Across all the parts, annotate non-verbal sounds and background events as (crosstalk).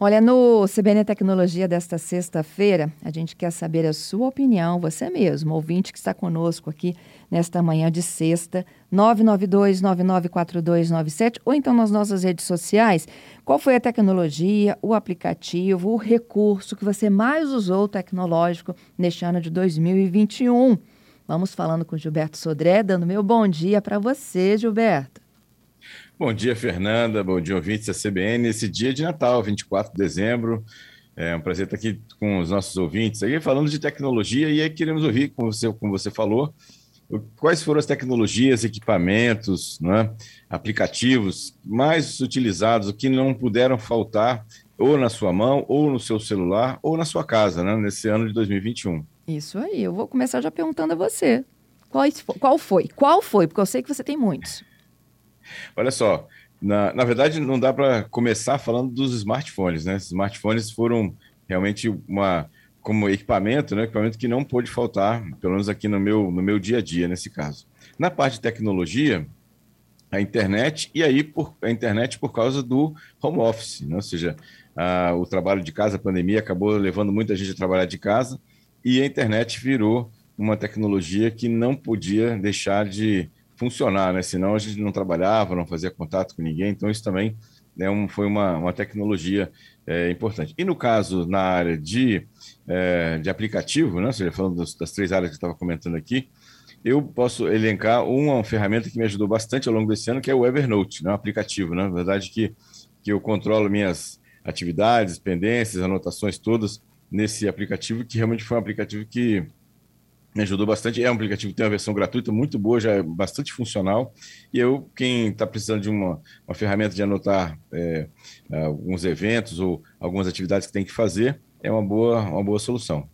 Olha, no CBN Tecnologia desta sexta-feira, a gente quer saber a sua opinião, você mesmo, ouvinte que está conosco aqui nesta manhã de sexta, 992-994297, ou então nas nossas redes sociais. Qual foi a tecnologia, o aplicativo, o recurso que você mais usou tecnológico neste ano de 2021? Vamos falando com Gilberto Sodré, dando meu bom dia para você, Gilberto. Bom dia, Fernanda. Bom dia, ouvintes da CBN. Esse dia de Natal, 24 de dezembro. É um prazer estar aqui com os nossos ouvintes aí falando de tecnologia e aí queremos ouvir, como você, como você falou, quais foram as tecnologias, equipamentos, né, aplicativos mais utilizados, o que não puderam faltar ou na sua mão, ou no seu celular, ou na sua casa, né, nesse ano de 2021. Isso aí. Eu vou começar já perguntando a você. Qual, qual foi? Qual foi? Porque eu sei que você tem muitos. Olha só, na, na verdade não dá para começar falando dos smartphones, né? Os smartphones foram realmente uma como equipamento, né? Equipamento que não pôde faltar, pelo menos aqui no meu no meu dia a dia nesse caso. Na parte de tecnologia, a internet e aí por a internet por causa do home office, né? ou seja, a, o trabalho de casa, a pandemia acabou levando muita gente a trabalhar de casa e a internet virou uma tecnologia que não podia deixar de funcionar, né? Senão a gente não trabalhava, não fazia contato com ninguém. Então isso também né, um, foi uma, uma tecnologia é, importante. E no caso na área de, é, de aplicativo, né? Ou seja, falando das, das três áreas que estava comentando aqui, eu posso elencar uma ferramenta que me ajudou bastante ao longo desse ano, que é o Evernote, né? um aplicativo, né? na verdade que, que eu controlo minhas atividades, pendências, anotações todas nesse aplicativo, que realmente foi um aplicativo que me ajudou bastante. É um aplicativo que tem uma versão gratuita muito boa, já é bastante funcional. E eu, quem está precisando de uma, uma ferramenta de anotar é, alguns eventos ou algumas atividades que tem que fazer, é uma boa, uma boa solução.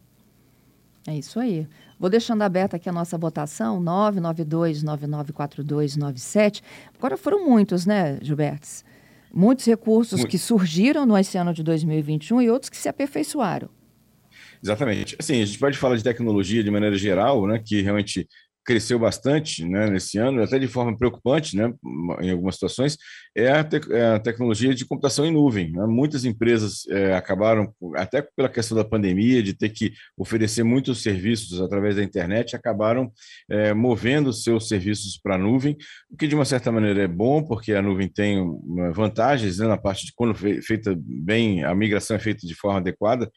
É isso aí. Vou deixando aberta aqui a nossa votação, 992-994297. Agora foram muitos, né, Gilberto? Muitos recursos Muito. que surgiram no ano de 2021 e outros que se aperfeiçoaram. Exatamente. Assim, a gente pode falar de tecnologia de maneira geral, né, que realmente cresceu bastante né, nesse ano, até de forma preocupante, né, em algumas situações, é a, te é a tecnologia de computação em nuvem. Né? Muitas empresas é, acabaram, até pela questão da pandemia, de ter que oferecer muitos serviços através da internet, acabaram é, movendo seus serviços para a nuvem, o que de uma certa maneira é bom, porque a nuvem tem vantagens né, na parte de quando feita bem, a migração é feita de forma adequada,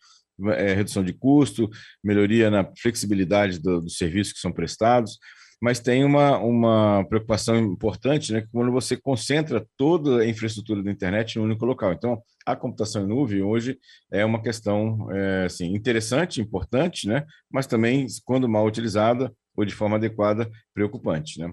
é, redução de custo, melhoria na flexibilidade do, dos serviços que são prestados, mas tem uma, uma preocupação importante, né, quando você concentra toda a infraestrutura da internet em um único local. Então, a computação em nuvem hoje é uma questão é, assim, interessante, importante, né, mas também, quando mal utilizada ou de forma adequada, preocupante. Né.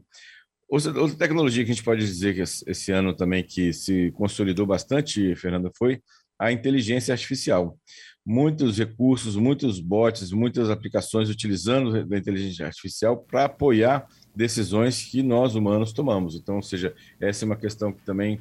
Outra, outra tecnologia que a gente pode dizer que esse ano também que se consolidou bastante, Fernanda, foi a inteligência artificial muitos recursos, muitos bots, muitas aplicações utilizando da inteligência artificial para apoiar decisões que nós humanos tomamos. Então, ou seja, essa é uma questão que também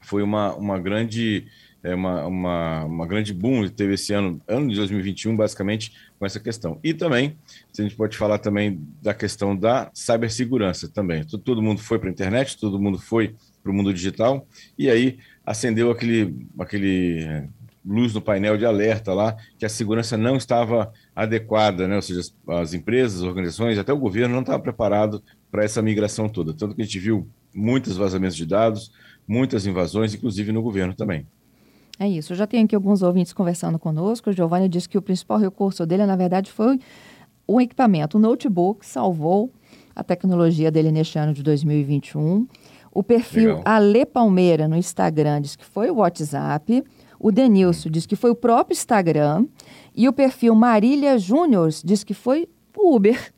foi uma, uma grande é uma, uma, uma grande boom que teve esse ano, ano de 2021, basicamente, com essa questão. E também, a gente pode falar também da questão da cibersegurança também. Todo mundo foi para a internet, todo mundo foi para o mundo digital, e aí acendeu aquele, aquele luz no painel de alerta lá que a segurança não estava adequada, né? ou seja, as, as empresas, as organizações, até o governo não estava preparado para essa migração toda. Tanto que a gente viu muitos vazamentos de dados, muitas invasões, inclusive no governo também. É isso. Eu já tenho aqui alguns ouvintes conversando conosco. O Giovanni disse que o principal recurso dele, na verdade, foi o equipamento. O notebook salvou a tecnologia dele neste ano de 2021. O perfil Legal. Ale Palmeira no Instagram diz que foi o WhatsApp. O Denilson diz que foi o próprio Instagram. E o perfil Marília Júnior diz que foi o Uber.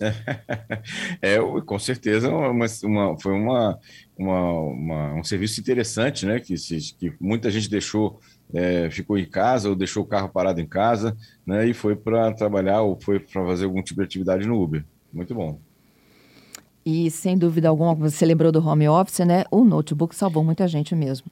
(laughs) É, com certeza uma, uma, foi uma, uma, um serviço interessante, né? Que, se, que muita gente deixou, é, ficou em casa ou deixou o carro parado em casa, né? E foi para trabalhar ou foi para fazer algum tipo de atividade no Uber. Muito bom. E sem dúvida alguma, você lembrou do home office, né? O notebook salvou muita gente mesmo.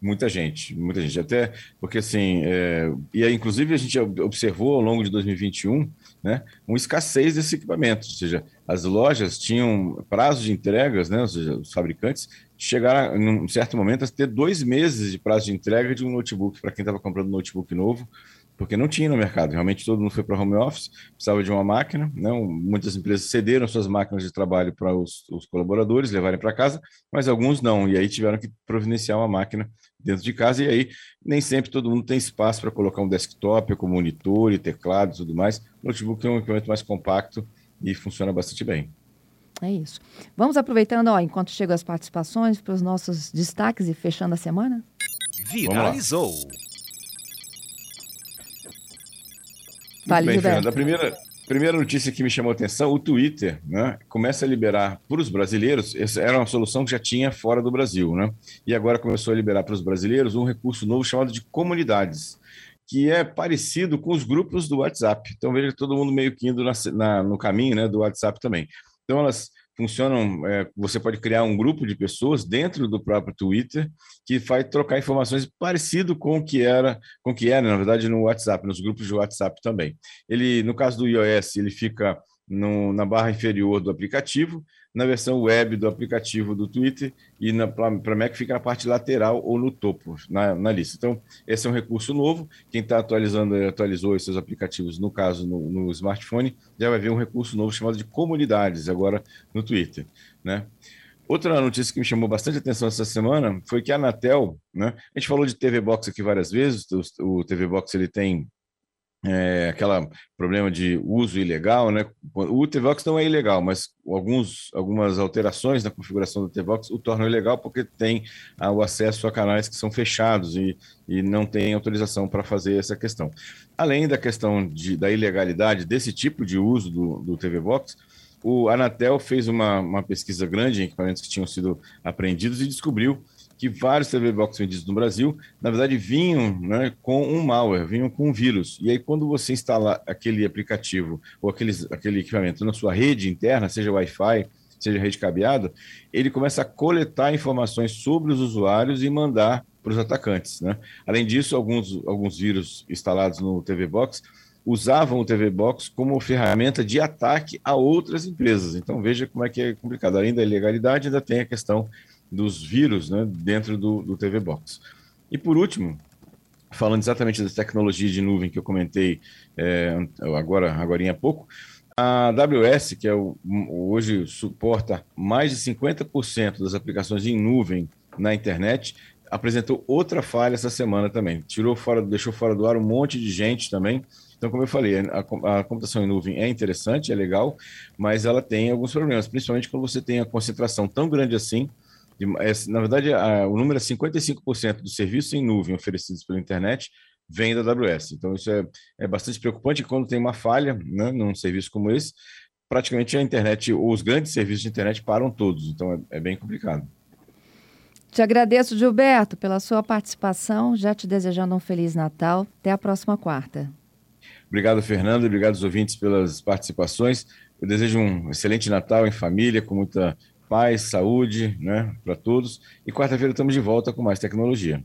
Muita gente, muita gente. Até porque, assim, é, e aí, inclusive a gente observou ao longo de 2021 né, uma escassez desse equipamento, ou seja, as lojas tinham prazo de entregas, né, ou seja, os fabricantes chegaram, em um certo momento, a ter dois meses de prazo de entrega de um notebook para quem estava comprando um notebook novo porque não tinha no mercado. Realmente todo mundo foi para home office, precisava de uma máquina. Né? Muitas empresas cederam suas máquinas de trabalho para os, os colaboradores levarem para casa, mas alguns não. E aí tiveram que providenciar uma máquina dentro de casa. E aí nem sempre todo mundo tem espaço para colocar um desktop com monitor e teclado e tudo mais. O notebook é um equipamento mais compacto e funciona bastante bem. É isso. Vamos aproveitando, ó, enquanto chegam as participações, para os nossos destaques e fechando a semana? Viralizou. Muito bem, Fernanda. A primeira, primeira notícia que me chamou a atenção, o Twitter né, começa a liberar para os brasileiros, essa era uma solução que já tinha fora do Brasil, né? E agora começou a liberar para os brasileiros um recurso novo chamado de comunidades, que é parecido com os grupos do WhatsApp. Então veja todo mundo meio que indo na, na, no caminho né, do WhatsApp também. Então elas funcionam. É, você pode criar um grupo de pessoas dentro do próprio Twitter que vai trocar informações parecido com o que era, com o que era, na verdade, no WhatsApp, nos grupos de WhatsApp também. Ele, no caso do iOS, ele fica no, na barra inferior do aplicativo na versão web do aplicativo do Twitter e para Mac fica na parte lateral ou no topo, na, na lista. Então, esse é um recurso novo. Quem está atualizando, atualizou seus aplicativos, no caso, no, no, smartphone, já vai ver um recurso novo chamado de comunidades, agora no Twitter. Né? Outra notícia que me chamou bastante atenção essa semana foi que a Anatel, né? A gente falou de TV Box aqui várias vezes, o, o TV Box ele tem é, aquela problema de uso ilegal, né? O TVOX não é ilegal, mas alguns, algumas alterações na configuração do TVOX o tornam ilegal porque tem ah, o acesso a canais que são fechados e, e não tem autorização para fazer essa questão. Além da questão de, da ilegalidade desse tipo de uso do, do TV o Anatel fez uma, uma pesquisa grande em equipamentos que tinham sido apreendidos e descobriu que vários TV Box vendidos no Brasil, na verdade, vinham né, com um malware, vinham com um vírus. E aí, quando você instala aquele aplicativo ou aquele, aquele equipamento na sua rede interna, seja Wi-Fi, seja rede cabeada, ele começa a coletar informações sobre os usuários e mandar para os atacantes. Né? Além disso, alguns, alguns vírus instalados no TV Box usavam o TV Box como ferramenta de ataque a outras empresas. Então veja como é que é complicado. Além da ilegalidade, ainda tem a questão dos vírus né, dentro do, do TV Box. E por último, falando exatamente da tecnologia de nuvem que eu comentei é, agora, agora há pouco, a AWS, que é o, hoje suporta mais de 50% das aplicações em nuvem na internet, apresentou outra falha essa semana também. Tirou fora, deixou fora do ar um monte de gente também. Então, como eu falei, a, a computação em nuvem é interessante, é legal, mas ela tem alguns problemas, principalmente quando você tem a concentração tão grande assim é, na verdade, a, o número é 55% dos serviços em nuvem oferecidos pela internet vem da AWS. Então, isso é, é bastante preocupante quando tem uma falha né, num serviço como esse, praticamente a internet, ou os grandes serviços de internet param todos. Então, é, é bem complicado. Te agradeço, Gilberto, pela sua participação. Já te desejando um Feliz Natal. Até a próxima quarta. Obrigado, Fernando. Obrigado aos ouvintes pelas participações. Eu desejo um excelente Natal em família, com muita paz, saúde, né, para todos. E quarta-feira estamos de volta com mais tecnologia.